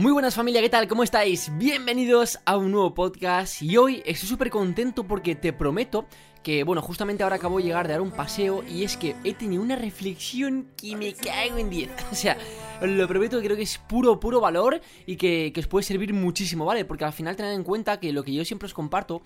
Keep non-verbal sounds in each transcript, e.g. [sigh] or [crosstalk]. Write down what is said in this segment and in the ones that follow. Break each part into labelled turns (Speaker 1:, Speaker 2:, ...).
Speaker 1: Muy buenas familia, ¿qué tal? ¿Cómo estáis? Bienvenidos a un nuevo podcast y hoy estoy súper contento porque te prometo que, bueno, justamente ahora acabo de llegar de dar un paseo y es que he tenido una reflexión que me cago en 10. [laughs] O sea, lo prometo, creo que es puro, puro valor y que, que os puede servir muchísimo, ¿vale? Porque al final tened en cuenta que lo que yo siempre os comparto,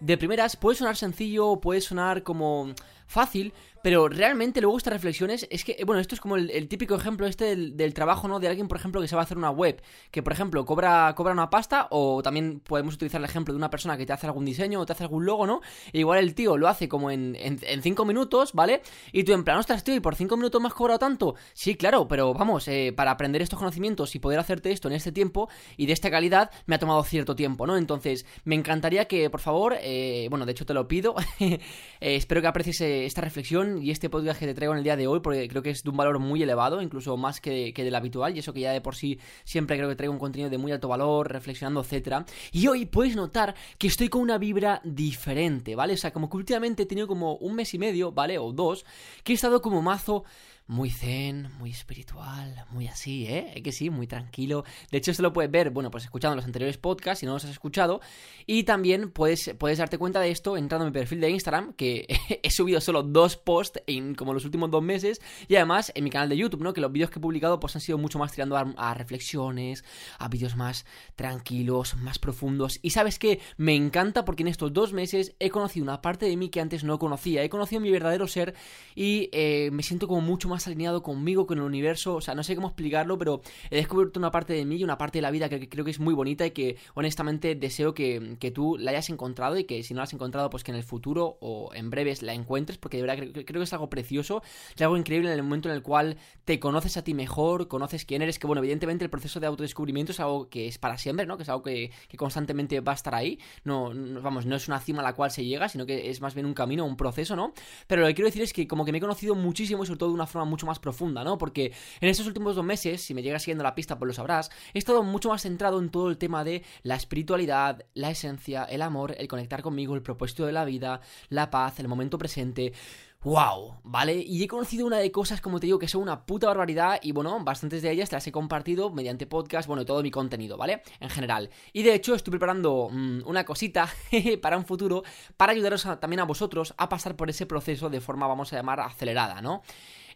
Speaker 1: de primeras puede sonar sencillo, puede sonar como fácil, pero realmente luego estas reflexiones es que, bueno, esto es como el, típico ejemplo este del, trabajo, ¿no? De alguien, por ejemplo, que se va a hacer una web, que por ejemplo cobra, cobra una pasta, o también podemos utilizar el ejemplo de una persona que te hace algún diseño o te hace algún logo, ¿no? E igual el tío lo hace como en, en, cinco minutos, ¿vale? Y tú en plan, ostras, tío, ¿y por cinco minutos has cobrado tanto? Sí, claro, pero vamos, eh, para aprender estos conocimientos y poder hacerte esto en este tiempo y de esta calidad, me ha tomado cierto tiempo, ¿no? Entonces, me encantaría que, por favor, eh, bueno, de hecho te lo pido, [laughs] eh, espero que aprecies esta reflexión y este podcast que te traigo en el día de hoy, porque creo que es de un valor muy elevado, incluso más que, que del habitual, y eso que ya de por sí siempre creo que traigo un contenido de muy alto valor, reflexionando, etcétera. Y hoy puedes notar que estoy con una vibra diferente, ¿vale? O sea, como que últimamente he tenido como un mes y medio, ¿vale? O dos, que he estado como mazo muy zen, muy espiritual, muy así, ¿eh? Que sí, muy tranquilo. De hecho, esto lo puedes ver, bueno, pues escuchando los anteriores podcasts, si no los has escuchado. Y también puedes, puedes darte cuenta de esto entrando en mi perfil de Instagram, que [laughs] he subido solo dos posts en como los últimos dos meses. Y además en mi canal de YouTube, ¿no? Que los vídeos que he publicado pues han sido mucho más tirando a, reflexiones, a vídeos más tranquilos, más profundos. Y sabes que me encanta porque en estos dos meses he conocido una parte de mí que antes no conocía. He conocido mi verdadero ser y eh, me siento como mucho más más alineado conmigo, con el universo. O sea, no sé cómo explicarlo, pero he descubierto una parte de mí y una parte de la vida que creo que es muy bonita y que honestamente deseo que, tú la hayas encontrado y que si no la has encontrado, pues que en el futuro o en breves la encuentres, porque de verdad creo, creo que es algo precioso, es algo increíble en el momento en el cual te conoces a ti mejor, conoces quién eres, que bueno, evidentemente el proceso de autodescubrimiento es algo que es para siempre, ¿no? Que es algo que, constantemente va a estar ahí. No, no, vamos, no es una cima a la cual se llega, sino que es más bien un camino, un proceso, ¿no? Pero lo que quiero decir es que como que me he conocido muchísimo y sobre todo de una forma mucho más profunda, ¿no? Porque en estos últimos dos meses, si me llegas siguiendo la pista, pues lo sabrás, he estado mucho más centrado en todo el tema de la espiritualidad, la esencia, el amor, el conectar conmigo, el propósito de la vida, la paz, el momento presente. ¡Wow! ¿Vale? Y he conocido una de cosas, como te digo, que son una puta barbaridad y bueno, bastantes de ellas te las he compartido mediante podcast, bueno, todo mi contenido, ¿vale? En general. Y de hecho estoy preparando mm, una cosita [laughs] para un futuro para ayudaros también a vosotros a pasar por ese proceso de forma, vamos a llamar, acelerada, ¿no?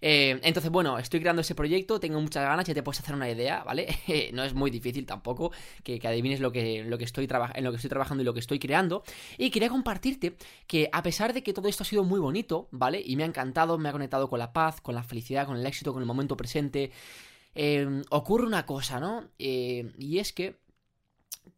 Speaker 1: Eh, entonces, bueno, estoy creando ese proyecto, tengo muchas ganas, ya te puedes hacer una idea, ¿vale? [laughs] no es muy difícil tampoco que, adivines lo que, lo que estoy en lo que estoy trabajando y lo que estoy creando. Y quería compartirte que a pesar de que todo esto ha sido muy bonito, ¿vale? Y me ha encantado, me ha conectado con la paz, con la felicidad, con el éxito, con el momento presente, eh, ocurre una cosa, ¿no? Eh, y es que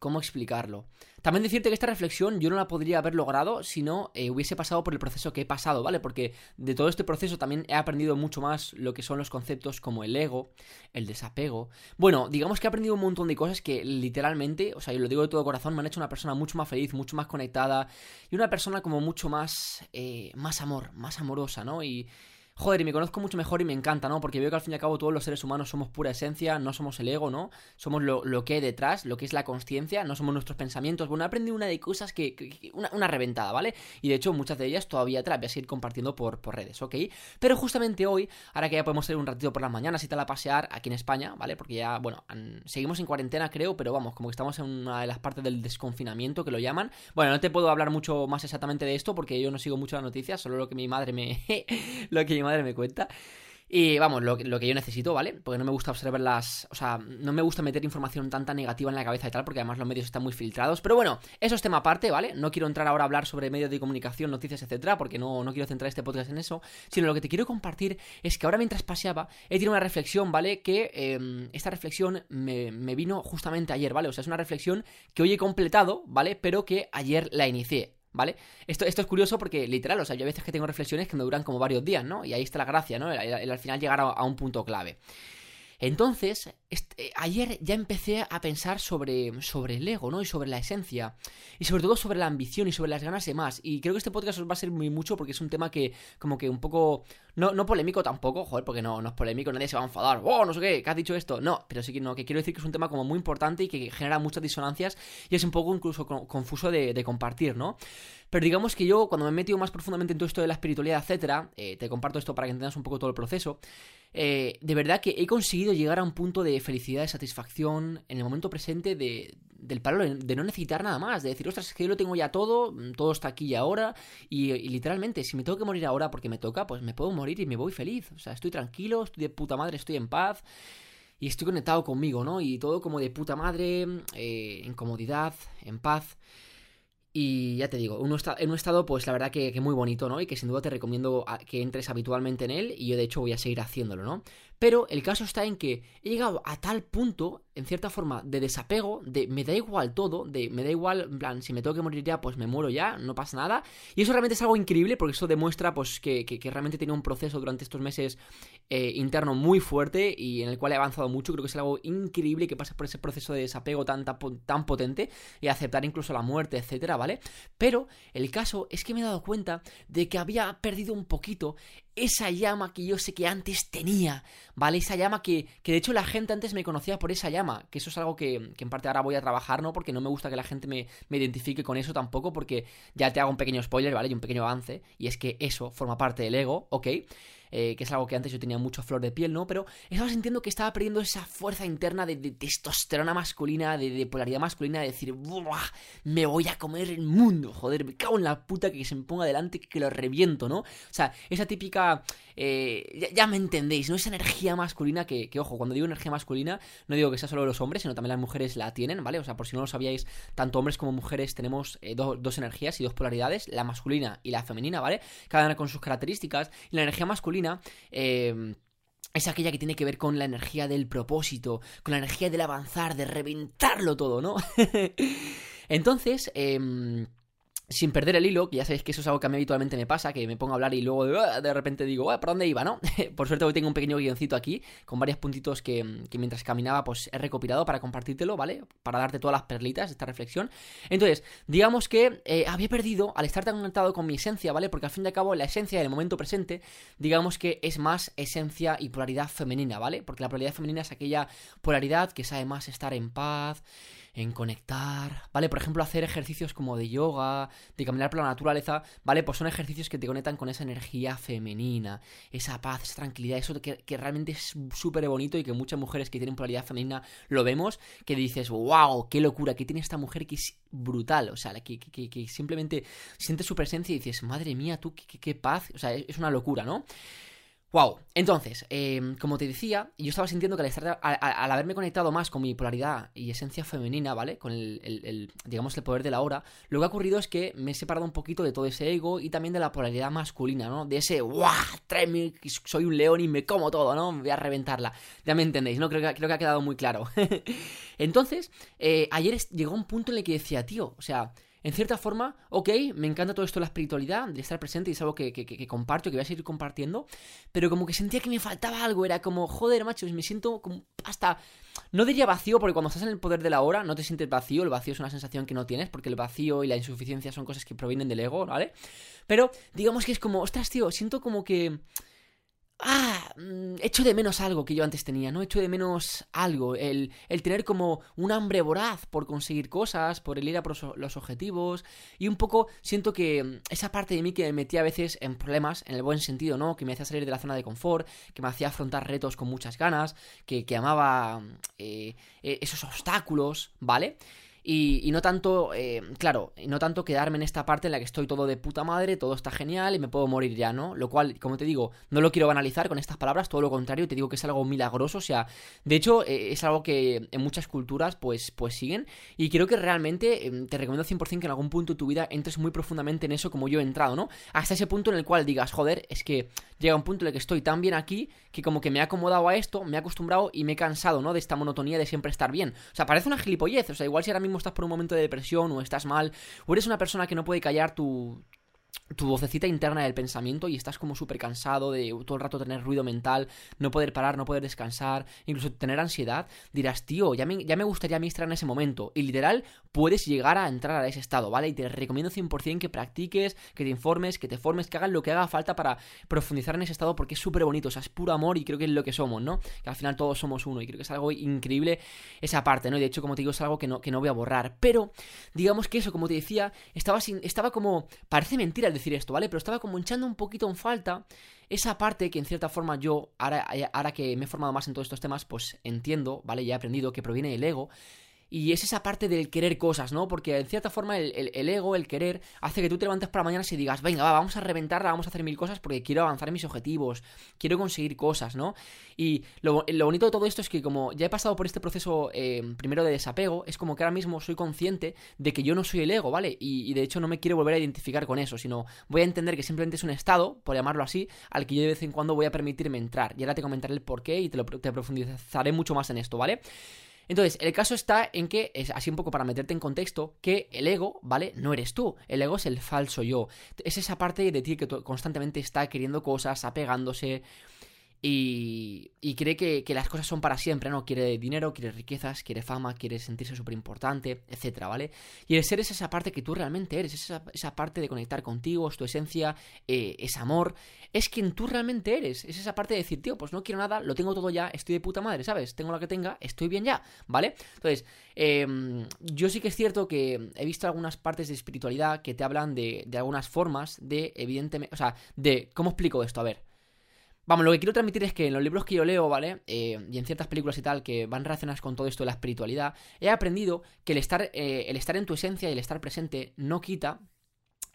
Speaker 1: ¿Cómo explicarlo? También decirte que esta reflexión yo no la podría haber logrado si no eh, hubiese pasado por el proceso que he pasado, ¿vale? Porque de todo este proceso también he aprendido mucho más lo que son los conceptos como el ego, el desapego. Bueno, digamos que he aprendido un montón de cosas que literalmente, o sea, yo lo digo de todo corazón, me han hecho una persona mucho más feliz, mucho más conectada y una persona como mucho más, eh, más amor, más amorosa, ¿no? Y, joder, y me conozco mucho mejor y me encanta, ¿no? Porque veo que al fin y al cabo todos los seres humanos somos pura esencia, no somos el ego, ¿no? Somos lo, que hay detrás, lo que es la conciencia, no somos nuestros pensamientos. Bueno, he aprendido una de cosas que, una, reventada, ¿vale? Y de hecho muchas de ellas todavía te las voy a seguir compartiendo por, por redes, ¿ok? Pero justamente hoy, ahora que ya podemos salir un ratito por las mañanas y tal a pasear aquí en España, ¿vale? Porque ya, bueno, seguimos en cuarentena creo, pero vamos, como que estamos en una de las partes del desconfinamiento que lo llaman. Bueno, no te puedo hablar mucho más exactamente de esto porque yo no sigo mucho las noticias, solo lo que mi madre me... [laughs] lo que madre me cuenta. Y vamos, lo, lo, que yo necesito, ¿vale? Porque no me gusta observar las. O sea, no me gusta meter información tanta negativa en la cabeza y tal, porque además los medios están muy filtrados. Pero bueno, eso es tema aparte, ¿vale? No quiero entrar ahora a hablar sobre medios de comunicación, noticias, etcétera, porque no, no quiero centrar este podcast en eso. Sino lo que te quiero compartir es que ahora mientras paseaba, he tenido una reflexión, ¿vale? Que em, esta reflexión me, me vino justamente ayer, ¿vale? O sea, es una reflexión que hoy he completado, ¿vale? Pero que ayer la inicié. ¿Vale? Esto, esto es curioso porque, literal, o sea, yo a veces que tengo reflexiones que me duran como varios días, ¿no? Y ahí está la gracia, ¿no? El, al final llegar a, un punto clave. Entonces, este, ayer ya empecé a pensar sobre, sobre el ego, ¿no? Y sobre la esencia. Y sobre todo sobre la ambición y sobre las ganas de más. Y creo que este podcast os va a ser muy mucho porque es un tema que, como que un poco. No, no polémico tampoco, joder, porque no, no es polémico, nadie se va a enfadar. ¡Oh, no sé qué! ¿Qué has dicho esto? No, pero sí que no, que quiero decir que es un tema como muy importante y que genera muchas disonancias y es un poco incluso confuso de, compartir, ¿no? Pero digamos que yo, cuando me he metido más profundamente en todo esto de la espiritualidad, etcétera, eh, te comparto esto para que entiendas un poco todo el proceso. Eh, de verdad que he conseguido llegar a un punto de felicidad, de satisfacción en el momento presente de, del palo de no necesitar nada más, de decir, ostras, es que yo lo tengo ya todo, todo está aquí y ahora, y, y, literalmente, si me tengo que morir ahora porque me toca, pues me puedo morir y me voy feliz, o sea, estoy tranquilo, estoy de puta madre, estoy en paz, y estoy conectado conmigo, ¿no? Y todo como de puta madre, eh, en comodidad, en paz. Y ya te digo, en un estado, pues la verdad que, que, muy bonito, ¿no? Y que sin duda te recomiendo que entres habitualmente en él. Y yo de hecho voy a seguir haciéndolo, ¿no? Pero el caso está en que he llegado a tal punto, en cierta forma, de desapego, de me da igual todo, de me da igual, en plan, si me tengo que morir ya, pues me muero ya, no pasa nada. Y eso realmente es algo increíble porque eso demuestra, pues, que, realmente tiene un proceso durante estos meses eh, interno muy fuerte y en el cual he avanzado mucho. Creo que es algo increíble que pasa por ese proceso de desapego tan, tan, tan potente y aceptar incluso la muerte, etcétera, ¿vale? Pero el caso es que me he dado cuenta de que había perdido un poquito esa llama que yo sé que antes tenía, ¿vale? Esa llama que, que de hecho la gente antes me conocía por esa llama, que eso es algo que, que en parte ahora voy a trabajar, ¿no? Porque no me gusta que la gente me, me, identifique con eso tampoco, porque ya te hago un pequeño spoiler, ¿vale? Y un pequeño avance, y es que eso forma parte del ego, ¿ok? Eh, que es algo que antes yo tenía mucho flor de piel, ¿no? Pero estaba sintiendo que estaba perdiendo esa fuerza interna de, de testosterona masculina, de, polaridad masculina, de decir, ¡buah! Me voy a comer el mundo, joder, me cago en la puta que se me ponga delante, que lo reviento, ¿no? O sea, esa típica... Eh, ya, me entendéis, ¿no? Esa energía masculina que, ojo, cuando digo energía masculina, no digo que sea solo los hombres, sino también las mujeres la tienen, ¿vale? O sea, por si no lo sabíais, tanto hombres como mujeres tenemos eh, do, dos energías y dos polaridades, la masculina y la femenina, ¿vale? Cada una con sus características. Y la energía masculina eh, es aquella que tiene que ver con la energía del propósito, con la energía del avanzar, de reventarlo todo, ¿no? [laughs] Entonces, eh, sin perder el hilo, que ya sabéis que eso es algo que a mí habitualmente me pasa, que me pongo a hablar y luego de, ah, repente digo, ¿por dónde iba, no? [laughs] Por suerte hoy tengo un pequeño guioncito aquí, con varios puntitos que, que, mientras caminaba pues he recopilado para compartírtelo, ¿vale? Para darte todas las perlitas de esta reflexión. Entonces, digamos que eh, había perdido, al estar tan conectado con mi esencia, ¿vale? Porque al fin y al cabo la esencia del momento presente, digamos que es más esencia y polaridad femenina, ¿vale? Porque la polaridad femenina es aquella polaridad que sabe más estar en paz, en conectar, ¿vale? Por ejemplo, hacer ejercicios como de yoga, de caminar por la naturaleza, ¿vale? Pues son ejercicios que te conectan con esa energía femenina, esa paz, esa tranquilidad, eso que, que realmente es súper bonito y que muchas mujeres que tienen polaridad femenina lo vemos, que dices, wow, qué locura, que tiene esta mujer que es brutal, o sea, que, que, que simplemente sientes su presencia y dices, madre mía, tú, qué, qué paz, o sea, es una locura, ¿no? Wow, entonces, eh, como te decía, yo estaba sintiendo que al, estar, al, haberme conectado más con mi polaridad y esencia femenina, ¿vale? Con el, digamos, el poder de la hora, lo que ha ocurrido es que me he separado un poquito de todo ese ego y también de la polaridad masculina, ¿no? De ese, ¡guau! Soy un león y me como todo, ¿no? Voy a reventarla. Ya me entendéis, ¿no? Creo que, creo que ha quedado muy claro. [laughs] entonces, eh, ayer llegó un punto en el que decía, tío, o sea en cierta forma, ok, me encanta todo esto de la espiritualidad, de estar presente y es algo que, que, comparto, que voy a seguir compartiendo, pero como que sentía que me faltaba algo, era como, joder, macho, me siento como hasta, no diría vacío, porque cuando estás en el poder de la hora no te sientes vacío, el vacío es una sensación que no tienes, porque el vacío y la insuficiencia son cosas que provienen del ego, ¿vale? Pero digamos que es como, ostras, tío, siento como que ah, mm, echo de menos algo que yo antes tenía, ¿no? Echo de menos algo, el, el tener como un hambre voraz por conseguir cosas, por el ir a por los objetivos, y un poco siento que mm, esa parte de mí que me metía a veces en problemas, en el buen sentido, ¿no? Que me hacía salir de la zona de confort, que me hacía afrontar retos con muchas ganas, que, que amaba eh, eh esos obstáculos, ¿vale? Y, no tanto, eh, claro, no tanto quedarme en esta parte en la que estoy todo de puta madre, todo está genial y me puedo morir ya, ¿no? Lo cual, como te digo, no lo quiero banalizar con estas palabras, todo lo contrario, te digo que es algo milagroso, o sea, de hecho, eh, es algo que en muchas culturas, pues, pues siguen, y creo que realmente eh, te recomiendo 100% que en algún punto de tu vida entres muy profundamente en eso como yo he entrado, ¿no? Hasta ese punto en el cual digas, joder, es que llega un punto en el que estoy tan bien aquí que como que me he acomodado a esto, me he acostumbrado y me he cansado, ¿no? De esta monotonía de siempre estar bien. O sea, parece una gilipollez, o sea, igual si ahora mismo estás por un momento de depresión o estás mal, o eres una persona que no puede callar tu, tu vocecita interna del pensamiento y estás como súper cansado de todo el rato tener ruido mental, no poder parar, no poder descansar, incluso tener ansiedad, dirás, tío, ya me, ya me gustaría a mí en ese momento. Y literal, puedes llegar a entrar a ese estado, ¿vale? Y te recomiendo 100% que practiques, que te informes, que te formes, que hagas lo que haga falta para profundizar en ese estado porque es súper bonito, o sea, es puro amor y creo que es lo que somos, ¿no? Que al final todos somos uno y creo que es algo increíble esa parte, ¿no? Y de hecho, como te digo, es algo que no, que no voy a borrar. Pero, digamos que eso, como te decía, estaba, sin, estaba como, parece mentira, decir al decir esto, ¿vale? Pero estaba como echando un poquito en falta esa parte que en cierta forma yo, ahora, ahora que me he formado más en todos estos temas, pues entiendo, ¿vale? Ya he aprendido que proviene del ego. Y es esa parte del querer cosas, ¿no? Porque en cierta forma el, ego, el querer, hace que tú te levantes para mañana y digas, venga, va, vamos a reventarla, vamos a hacer mil cosas porque quiero avanzar mis objetivos, quiero conseguir cosas, ¿no? Y lo, bonito de todo esto es que como ya he pasado por este proceso eh, primero de desapego, es como que ahora mismo soy consciente de que yo no soy el ego, ¿vale? Y, de hecho no me quiero volver a identificar con eso, sino voy a entender que simplemente es un estado, por llamarlo así, al que yo de vez en cuando voy a permitirme entrar. Y ahora te comentaré el por qué y te, lo, te profundizaré mucho más en esto, ¿vale? Entonces, el caso está en que, es así un poco para meterte en contexto, que el ego, ¿vale? No eres tú. El ego es el falso yo. Es esa parte de ti que constantemente está queriendo cosas, apegándose, y, y cree que, las cosas son para siempre, ¿no? Quiere dinero, quiere riquezas, quiere fama, quiere sentirse súper importante, etcétera, ¿vale? Y el ser es esa parte que tú realmente eres, es esa, parte de conectar contigo, es tu esencia, eh, es amor, es quien tú realmente eres, es esa parte de decir, tío, pues no quiero nada, lo tengo todo ya, estoy de puta madre, ¿sabes? Tengo lo que tenga, estoy bien ya, ¿vale? Entonces, em, yo sí que es cierto que he visto algunas partes de espiritualidad que te hablan de, de algunas formas de, evidentemente, o sea, de, ¿cómo explico esto? A ver. Vamos, lo que quiero transmitir es que en los libros que yo leo, ¿vale? Eh, y en ciertas películas y tal que van relacionadas con todo esto de la espiritualidad, he aprendido que el estar, eh, el estar en tu esencia y el estar presente no quita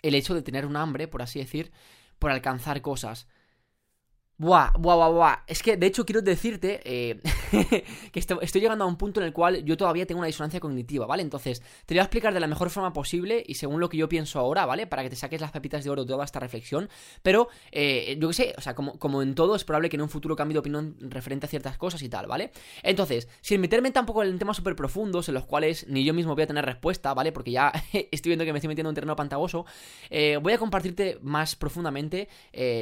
Speaker 1: el hecho de tener un hambre, por así decir, por alcanzar cosas. Buah, buah, buah, buah. Es que, de hecho, quiero decirte eh, [laughs] que estoy, llegando a un punto en el cual yo todavía tengo una disonancia cognitiva, ¿vale? Entonces, te voy a explicar de la mejor forma posible y según lo que yo pienso ahora, ¿vale? Para que te saques las pepitas de oro de toda esta reflexión. Pero, eh, yo qué sé, o sea, como, como en todo, es probable que en un futuro cambie de opinión referente a ciertas cosas y tal, ¿vale? Entonces, sin meterme tampoco en temas súper profundos en los cuales ni yo mismo voy a tener respuesta, ¿vale? Porque ya [laughs] estoy viendo que me estoy metiendo en un terreno pantagoso, eh, voy a compartirte más profundamente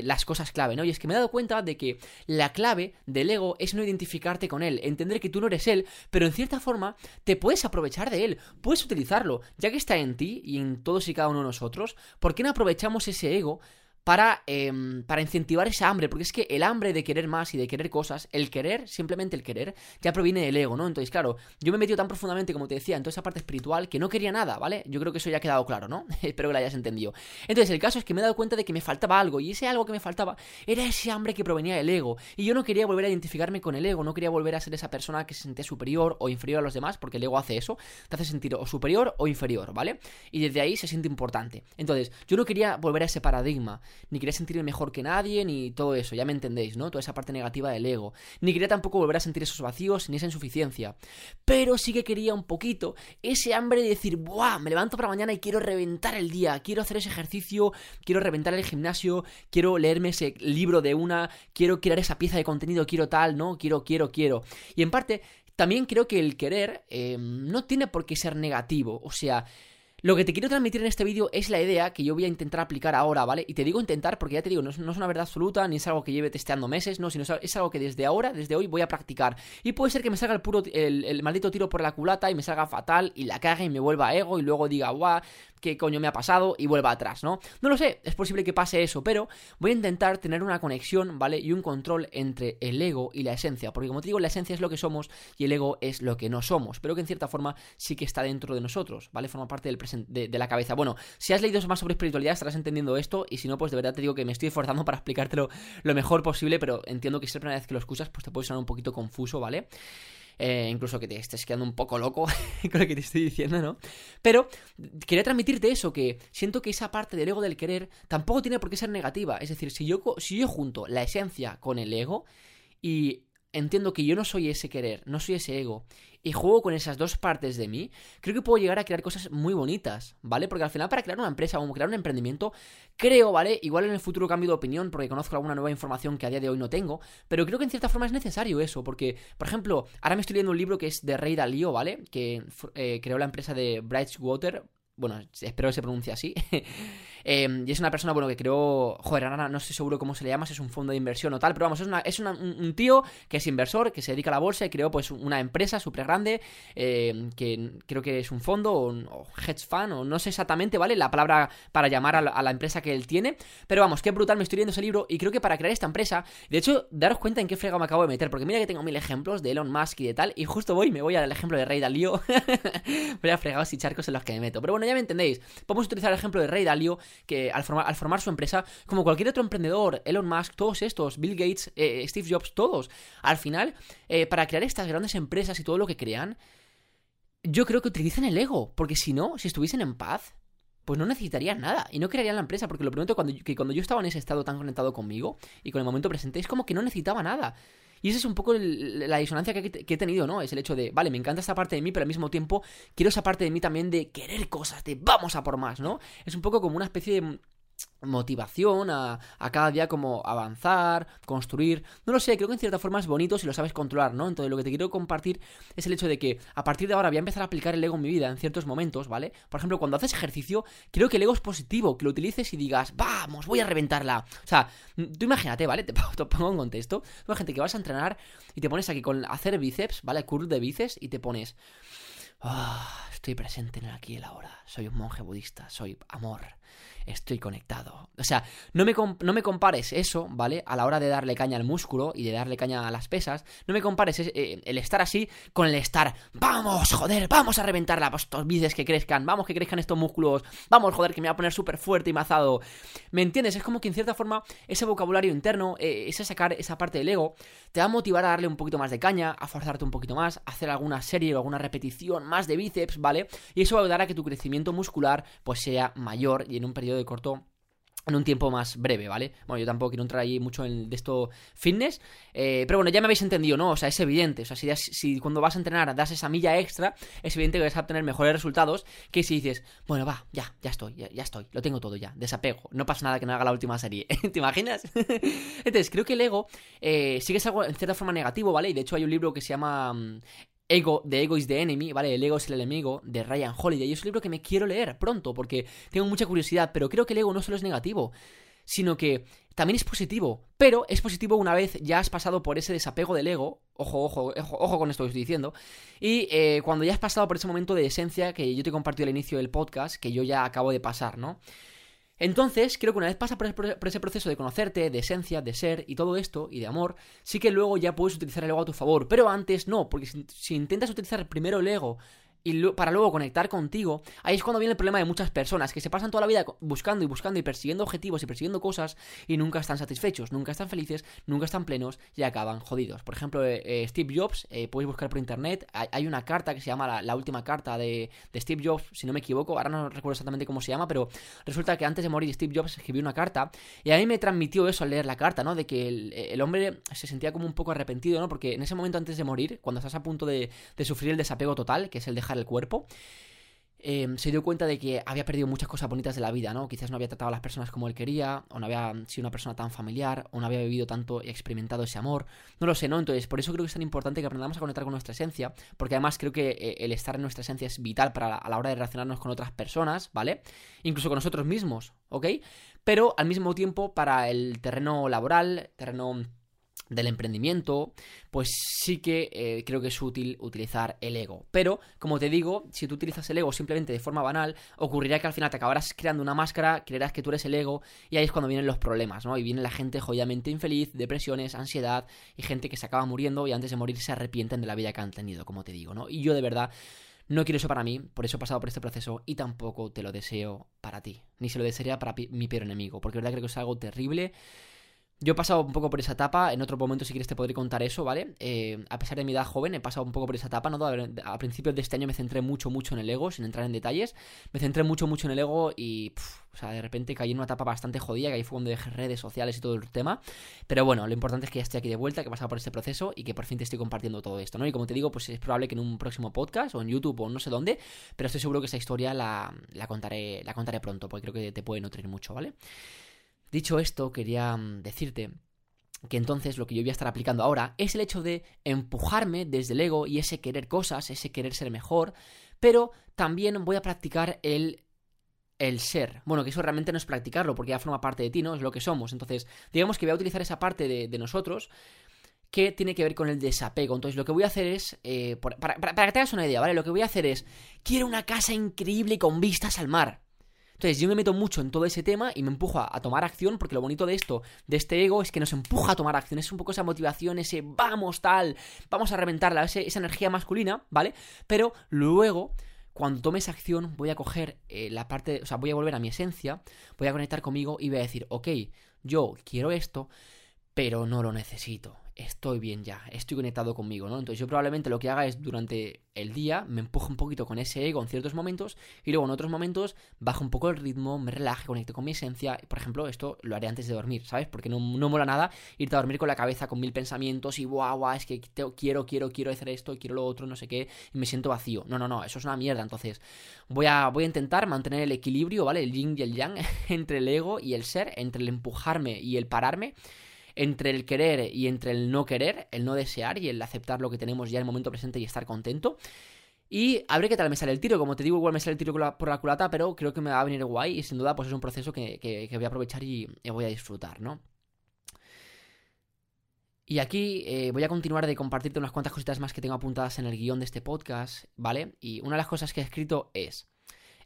Speaker 1: las cosas clave, ¿no? Y es que me he dado cuenta de que la clave del ego es no identificarte con él, entender que tú no eres él, pero en cierta forma te puedes aprovechar de él, puedes utilizarlo, ya que está en ti y en todos y cada uno de nosotros, ¿por qué no aprovechamos ese ego para, em, para incentivar esa hambre, porque es que el hambre de querer más y de querer cosas, el querer, simplemente el querer, ya proviene del ego, ¿no? Entonces, claro, yo me he metido tan profundamente, como te decía, en toda esa parte espiritual que no quería nada, ¿vale? Yo creo que eso ya ha quedado claro, ¿no? [laughs] Espero que lo hayas entendido. Entonces, el caso es que me he dado cuenta de que me faltaba algo, y ese algo que me faltaba era ese hambre que provenía del ego, y yo no quería volver a identificarme con el ego, no quería volver a ser esa persona que se sentía superior o inferior a los demás, porque el ego hace eso, te hace sentir o superior o inferior, ¿vale? Y desde ahí se siente importante. Entonces, yo no quería volver a ese paradigma, ni quería sentirme mejor que nadie, ni todo eso, ya me entendéis, ¿no? Toda esa parte negativa del ego. Ni quería tampoco volver a sentir esos vacíos, ni esa insuficiencia. Pero sí que quería un poquito ese hambre de decir, ¡buah! Me levanto para mañana y quiero reventar el día, quiero hacer ese ejercicio, quiero reventar el gimnasio, quiero leerme ese libro de una, quiero crear esa pieza de contenido, quiero tal, ¿no? Quiero, quiero, quiero. Y en parte, también creo que el querer eh, no tiene por qué ser negativo, o sea... Lo que te quiero transmitir en este vídeo es la idea que yo voy a intentar aplicar ahora, ¿vale? Y te digo intentar porque ya te digo, no es, una verdad absoluta, ni es algo que lleve testeando meses, no, sino es algo que desde ahora, desde hoy voy a practicar. Y puede ser que me salga el puro, el, maldito tiro por la culata y me salga fatal y la cague y me vuelva ego y luego diga, guau, qué coño me ha pasado y vuelva atrás, ¿no? No lo sé, es posible que pase eso, pero voy a intentar tener una conexión, ¿vale? Y un control entre el ego y la esencia, porque como te digo, la esencia es lo que somos y el ego es lo que no somos, pero que en cierta forma sí que está dentro de nosotros, ¿vale? Forma parte del de, de la cabeza. Bueno, si has leído más sobre espiritualidad estarás entendiendo esto y si no, pues de verdad te digo que me estoy esforzando para explicártelo lo mejor posible, pero entiendo que si es vez que lo escuchas, pues te puede sonar un poquito confuso, ¿vale? Eh, incluso que te estés quedando un poco loco [laughs] con lo que te estoy diciendo, ¿no? Pero quería transmitirte eso, que siento que esa parte del ego del querer tampoco tiene por qué ser negativa. Es decir, si yo, si yo junto la esencia con el ego y entiendo que yo no soy ese querer, no soy ese ego, y juego con esas dos partes de mí, creo que puedo llegar a crear cosas muy bonitas, ¿vale? Porque al final para crear una empresa o crear un emprendimiento, creo, ¿vale? Igual en el futuro cambio de opinión porque conozco alguna nueva información que a día de hoy no tengo, pero creo que en cierta forma es necesario eso, porque, por ejemplo, ahora me estoy leyendo un libro que es de Rey Dalío, ¿vale? Que eh, creó la empresa de Water bueno, espero que se pronuncie así. [laughs] Em, y es una persona, bueno, que creó. Joder, ahora no estoy seguro cómo se le llama, si es un fondo de inversión o tal, pero vamos, es, una, es un, tío que es inversor, que se dedica a la bolsa y creó pues una empresa súper grande, em, que creo que es un fondo o, un, hedge fund, o no sé exactamente, ¿vale? La palabra para llamar a la, empresa que él tiene. Pero vamos, qué brutal, me estoy leyendo ese libro y creo que para crear esta empresa, de hecho, daros cuenta en qué frega me acabo de meter, porque mira que tengo mil ejemplos de Elon Musk y de tal, y justo voy, me voy al ejemplo de Rey Dalío. [laughs] voy a fregados y charcos en los que me meto. Pero bueno, ya me entendéis. Podemos utilizar el ejemplo de Ray Dalio, que al formar, al formar su empresa, como cualquier otro emprendedor, Elon Musk, todos estos, Bill Gates, eh, Steve Jobs, todos, al final, eh, para crear estas grandes empresas y todo lo que crean, yo creo que utilizan el ego, porque si no, si estuviesen en paz, pues no necesitarían nada y no crearían la empresa, porque lo primero que cuando yo estaba en ese estado tan conectado conmigo y con el momento presente, es como que no necesitaba nada. Y esa es un poco la disonancia que, he tenido, ¿no? Es el hecho de, vale, me encanta esta parte de mí, pero al mismo tiempo quiero esa parte de mí también de querer cosas, de vamos a por más, ¿no? Es un poco como una especie de motivación a, cada día como avanzar, construir, no lo sé, creo que en cierta forma es bonito si lo sabes controlar, ¿no? Entonces lo que te quiero compartir es el hecho de que a partir de ahora voy a empezar a aplicar el ego en mi vida en ciertos momentos, ¿vale? Por ejemplo, cuando haces ejercicio, creo que el ego es positivo, que lo utilices y digas, vamos, voy a reventarla. O sea, tú imagínate, ¿vale? [laughs] Te, pongo en contexto, tú imagínate que vas a entrenar y te pones aquí con hacer bíceps, ¿vale? Curl de bíceps y te pones... Ah, estoy presente en el aquí y el ahora. Soy un monje budista, soy amor estoy conectado. O sea, no me, no me compares eso, ¿vale? A la hora de darle caña al músculo y de darle caña a las pesas, no me compares eh, el estar así con el estar, vamos, joder, vamos a reventarla, pues estos bíceps que crezcan, vamos que crezcan estos músculos, vamos, joder, que me va a poner súper fuerte y mazado. ¿Me entiendes? Es como que en cierta forma ese vocabulario interno, eh, ese sacar esa parte del ego, te va a motivar a darle un poquito más de caña, a forzarte un poquito más, a hacer alguna serie o alguna repetición más de bíceps, ¿vale? Y eso va a ayudar a que tu crecimiento muscular pues sea mayor y en un periodo de corto en un tiempo más breve, ¿vale? Bueno, yo tampoco quiero entrar ahí mucho en de esto fitness, eh, pero bueno, ya me habéis entendido, ¿no? O sea, es evidente, o sea, si, si, cuando vas a entrenar das esa milla extra, es evidente que vas a obtener mejores resultados que si dices, bueno, va, ya, ya estoy, ya, estoy, lo tengo todo ya, desapego, no pasa nada que no haga la última serie, [laughs] ¿te imaginas? Entonces, creo que el ego eh, sí que es algo en cierta forma negativo, ¿vale? Y de hecho hay un libro que se llama mm, Ego, The Ego is the Enemy, ¿vale? El ego es el enemigo, de Ryan Holiday. Y es un libro que me quiero leer pronto, porque tengo mucha curiosidad, pero creo que el ego no solo es negativo, sino que también es positivo. Pero es positivo una vez ya has pasado por ese desapego del ego. Ojo, ojo, ojo, ojo con esto que estoy diciendo. Y eh, cuando ya has pasado por ese momento de esencia que yo te compartí al inicio del podcast, que yo ya acabo de pasar, ¿no? Entonces, creo que una vez pasa por, ese proceso de conocerte, de esencia, de ser y todo esto, y de amor, sí que luego ya puedes utilizar el ego a tu favor. Pero antes no, porque si intentas utilizar primero el ego y para luego conectar contigo, ahí es cuando viene el problema de muchas personas que se pasan toda la vida buscando y buscando y persiguiendo objetivos y persiguiendo cosas y nunca están satisfechos, nunca están felices, nunca están plenos y acaban jodidos. Por ejemplo, eh, eh, Steve Jobs, eh, podéis buscar por internet, hay, una carta que se llama la, última carta de, Steve Jobs, si no me equivoco, ahora no recuerdo exactamente cómo se llama, pero resulta que antes de morir Steve Jobs escribió una carta y a mí me transmitió eso al leer la carta, ¿no? De que el, hombre se sentía como un poco arrepentido, ¿no? Porque en ese momento antes de morir, cuando estás a punto de, de sufrir el desapego total, que es el dejar el cuerpo, em, se dio cuenta de que había perdido muchas cosas bonitas de la vida, ¿no? Quizás no había tratado a las personas como él quería, o no había sido una persona tan familiar, o no había vivido tanto y experimentado ese amor. No lo sé, ¿no? Entonces, por eso creo que es tan importante que aprendamos a conectar con nuestra esencia, porque además creo que eh, el estar en nuestra esencia es vital para a la hora de relacionarnos con otras personas, ¿vale? Incluso con nosotros mismos, ¿ok? Pero al mismo tiempo para el terreno laboral, terreno del emprendimiento, pues sí que eh, creo que es útil utilizar el ego. Pero, como te digo, si tú utilizas el ego simplemente de forma banal, ocurrirá que al final te acabarás creando una máscara, creerás que tú eres el ego, y ahí es cuando vienen los problemas, ¿no? Y viene la gente jodidamente infeliz, depresiones, ansiedad, y gente que se acaba muriendo y antes de morir se arrepienten de la vida que han tenido, como te digo, ¿no? Y yo de verdad no quiero eso para mí, por eso he pasado por este proceso y tampoco te lo deseo para ti, ni se lo desearía para mi peor enemigo, porque de verdad creo que es algo terrible yo he pasado un poco por esa etapa, en otro momento si quieres te podré contar eso, ¿vale? Eh, a pesar de mi edad joven, he pasado un poco por esa etapa, ¿no? A, principios de este año me centré mucho, mucho en el ego, sin entrar en detalles. Me centré mucho, mucho en el ego y, o sea, de repente caí en una etapa bastante jodida, que ahí fue cuando dejé redes sociales y todo el tema. Pero bueno, lo importante es que ya estoy aquí de vuelta, que he pasado por este proceso y que por fin te estoy compartiendo todo esto, ¿no? Y como te digo, pues es probable que en un próximo podcast o en YouTube o no sé dónde, pero estoy seguro que esa historia la, la contaré, la contaré pronto, porque creo que te puede nutrir mucho, ¿vale? Dicho esto, quería mm, decirte que entonces lo que yo voy a estar aplicando ahora es el hecho de empujarme desde el ego y ese querer cosas, ese querer ser mejor, pero también voy a practicar el el ser. Bueno, que eso realmente no es practicarlo, porque ya forma parte de ti, ¿no? Es lo que somos. Entonces, digamos que voy a utilizar esa parte de, nosotros que tiene que ver con el desapego. Entonces, lo que voy a hacer es, eh, para, para, que te hagas una idea, ¿vale? Lo que voy a hacer es, quiero una casa increíble con vistas al mar. Entonces yo me meto mucho en todo ese tema y me empujo a, tomar acción, porque lo bonito de esto, de este ego, es que nos empuja a tomar acción. Es un poco esa motivación, ese vamos tal, vamos a reventarla, esa energía masculina, ¿vale? Pero luego cuando tome esa acción voy a coger eh, la parte, o sea, voy a volver a mi esencia, voy a conectar conmigo y voy a decir, ok, yo quiero esto, pero no lo necesito estoy bien ya, estoy conectado conmigo, ¿no? Entonces yo probablemente lo que haga es durante el día me empujo un poquito con ese ego en ciertos momentos y luego en otros momentos bajo un poco el ritmo, me relaje, conecte con mi esencia. Por ejemplo, esto lo haré antes de dormir, ¿sabes? Porque no, no mola nada irte a dormir con la cabeza con mil pensamientos y guau, guau, es que quiero, quiero, quiero hacer esto, quiero lo otro, no sé qué, y me siento vacío. No, no, no, eso es una mierda. Entonces voy a, voy a intentar mantener el equilibrio, ¿vale? El yin y el yang [laughs] entre el ego y el ser, entre el empujarme y el pararme entre el querer y entre el no querer, el no desear y el aceptar lo que tenemos ya en el momento presente y estar contento. Y a ver qué tal me sale el tiro. Como te digo, igual me sale el tiro por la culata, pero creo que me va a venir guay y sin duda pues es un proceso que, voy a aprovechar y, voy a disfrutar, ¿no? Y aquí eh, voy a continuar de compartirte unas cuantas cositas más que tengo apuntadas en el guion de este podcast, ¿vale? Y una de las cosas que he escrito es,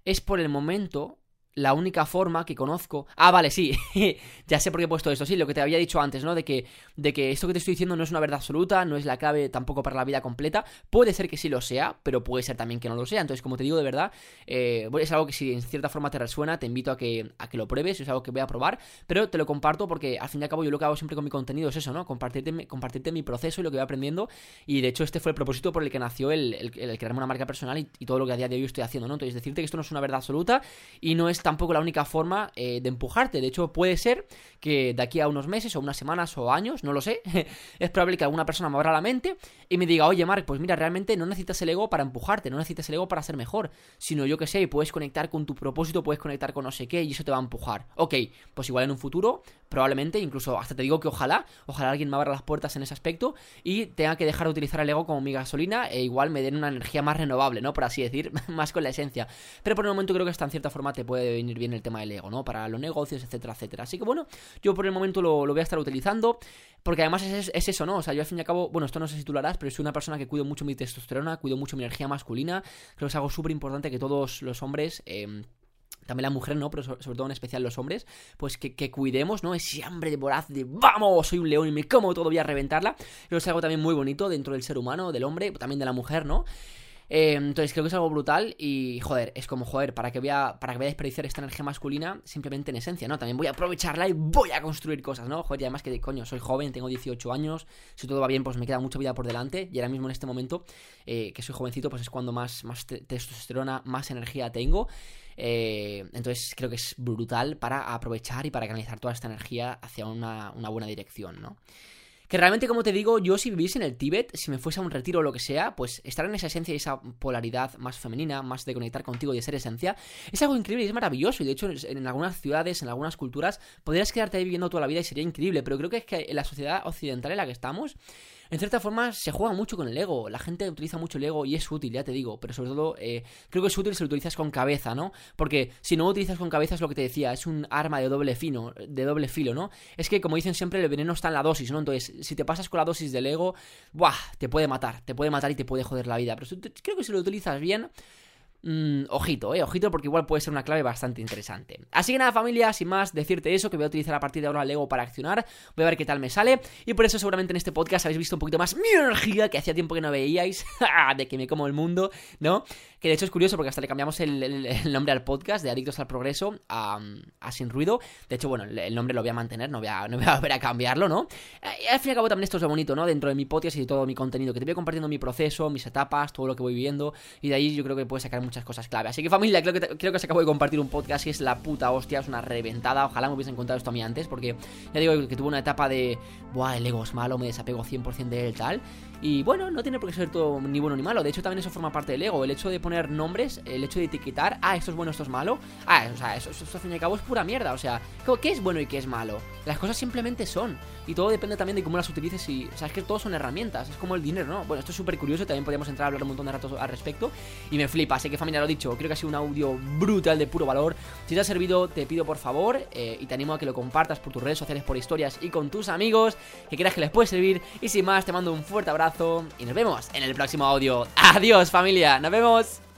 Speaker 1: es por el momento la única forma que conozco. Ah, vale, sí. [laughs] ya sé por qué he puesto esto. Sí, lo que te había dicho antes, ¿no? De que, de que esto que te estoy diciendo no es una verdad absoluta, no es la clave tampoco para la vida completa. Puede ser que sí lo sea, pero puede ser también que no lo sea. Entonces, como te digo, de verdad, eh, es algo que si en cierta forma te resuena, te invito a que, a que lo pruebes. Es algo que voy a probar, pero te lo comparto porque al fin y al cabo yo lo que hago siempre con mi contenido es eso, ¿no? Compartirte, compartirte mi proceso y lo que voy aprendiendo. Y de hecho, este fue el propósito por el que nació el, el, crearme una marca personal y, y, todo lo que a día de hoy estoy haciendo, ¿no? Entonces, decirte que esto no es una verdad absoluta y no es tampoco la única forma eh, de empujarte. De hecho, puede ser que de aquí a unos meses o unas semanas o años, no lo sé, [laughs] es probable que alguna persona me abra la mente y me diga, oye, Mark, pues mira, realmente no necesitas el ego para empujarte, no necesitas el ego para ser mejor, sino yo que sé, puedes conectar con tu propósito, puedes conectar con no sé qué y eso te va a empujar. Ok, pues igual en un futuro, probablemente, incluso hasta te digo que ojalá, ojalá alguien me abra las puertas en ese aspecto y tenga que dejar de utilizar el ego como mi gasolina e igual me den una energía más renovable, ¿no? Por así decir, [laughs] más con la esencia. Pero por el momento creo que hasta en cierta forma te puede venir bien el tema del ego, ¿no? Para los negocios, etcétera, etcétera. Así que bueno, yo por el momento lo, voy a estar utilizando. Porque además es, eso, ¿no? O sea, yo al fin y al cabo, bueno, esto no sé si tú lo harás, pero soy una persona que cuido mucho mi testosterona, cuido mucho mi energía masculina. Creo que es algo súper importante que todos los hombres. Em, también la mujer, ¿no? Pero sobre, todo en especial los hombres, pues que, cuidemos, ¿no? Ese hambre de voraz de vamos, soy un león y me como todo, voy a reventarla. Creo que es algo también muy bonito dentro del ser humano, del hombre, también de la mujer, ¿no? Eh, entonces creo que es algo brutal y, joder, es como, joder, ¿para que voy a, para que a desperdiciar esta energía masculina simplemente en esencia, ¿no? También voy a aprovecharla y voy a construir cosas, ¿no? Joder, y además que, coño, soy joven, tengo 18 años, si todo va bien, pues me queda mucha vida por delante y ahora mismo en este momento, eh, que soy jovencito, pues es cuando más, más testosterona, más energía tengo. Eh, entonces creo que es brutal para aprovechar y para canalizar toda esta energía hacia una, una buena dirección, ¿no? Que realmente, como te digo, yo si viviese en el Tíbet, si me fuese a un retiro o lo que sea, pues estar en esa esencia y esa polaridad más femenina, más de conectar contigo y de ser esencia, es algo increíble y es maravilloso. Y de hecho, en algunas ciudades, en algunas culturas, podrías quedarte ahí viviendo toda la vida y sería increíble. Pero creo que es que en la sociedad occidental en la que estamos, en cierta forma se juega mucho con el ego. La gente utiliza mucho el ego y es útil, ya te digo. Pero sobre todo, eh, creo que es útil si lo utilizas con cabeza, ¿no? Porque si no lo utilizas con cabeza es lo que te decía, es un arma de doble fino, de doble filo, ¿no? Es que, como dicen siempre, el veneno está en la dosis, ¿no? Entonces, si te pasas con la dosis del ego, ¡buah! Te puede matar, te puede matar y te puede joder la vida. Pero creo que si lo utilizas bien, Mm, ojito, eh, ojito, porque igual puede ser una clave bastante interesante. Así que nada, familia, sin más decirte eso, que voy a utilizar a partir de ahora Lego para accionar. Voy a ver qué tal me sale. Y por eso, seguramente en este podcast habéis visto un poquito más mi energía que hacía tiempo que no veíais. [laughs] de que me como el mundo, ¿no? Que de hecho es curioso porque hasta le cambiamos el, nombre al podcast de Adictos al Progreso a, Sin Ruido. De hecho, bueno, el nombre lo voy a mantener, no voy a, no voy a [laughs] volver a cambiarlo, ¿no? Y al fin y al cabo también esto es lo bonito, ¿no? Dentro de mi podcast y de todo mi contenido, que te voy compartiendo mi proceso, mis etapas, todo lo que voy viviendo. Y de ahí yo creo que puedes sacar muchas cosas clave. Así que familia, creo que, creo que se acabo de compartir un podcast y es la puta hostia, es una reventada. Ojalá me hubiesen contado esto a mí antes, porque ya digo que tuve una etapa de, buah, el ego es malo, me desapego 100% de él, tal. Y bueno, no tiene por qué ser todo ni bueno ni malo. De hecho, también eso forma parte del ego. El hecho de poner nombres, el hecho de etiquetar, ah, esto es bueno, esto es malo. Ah, o sea, eso, eso, al fin y al cabo es pura mierda. O sea, ¿qué es bueno y qué es malo? Las cosas simplemente son. Y todo depende también de cómo las utilices. Y, o que todo son herramientas. Es como el dinero, ¿no? Bueno, esto es súper curioso. También podríamos entrar a hablar un montón de ratos al respecto. Y me flipa. Así que, familia, lo dicho. Creo que ha sido un audio brutal de puro valor. Si te ha servido, te pido por favor. Eh, y te animo a que lo compartas por tus redes sociales, por historias y con tus amigos. Que creas que les puede servir. Y sin más, te mando un fuerte Y nos vemos en el próximo audio. Adiós familia, nos vemos.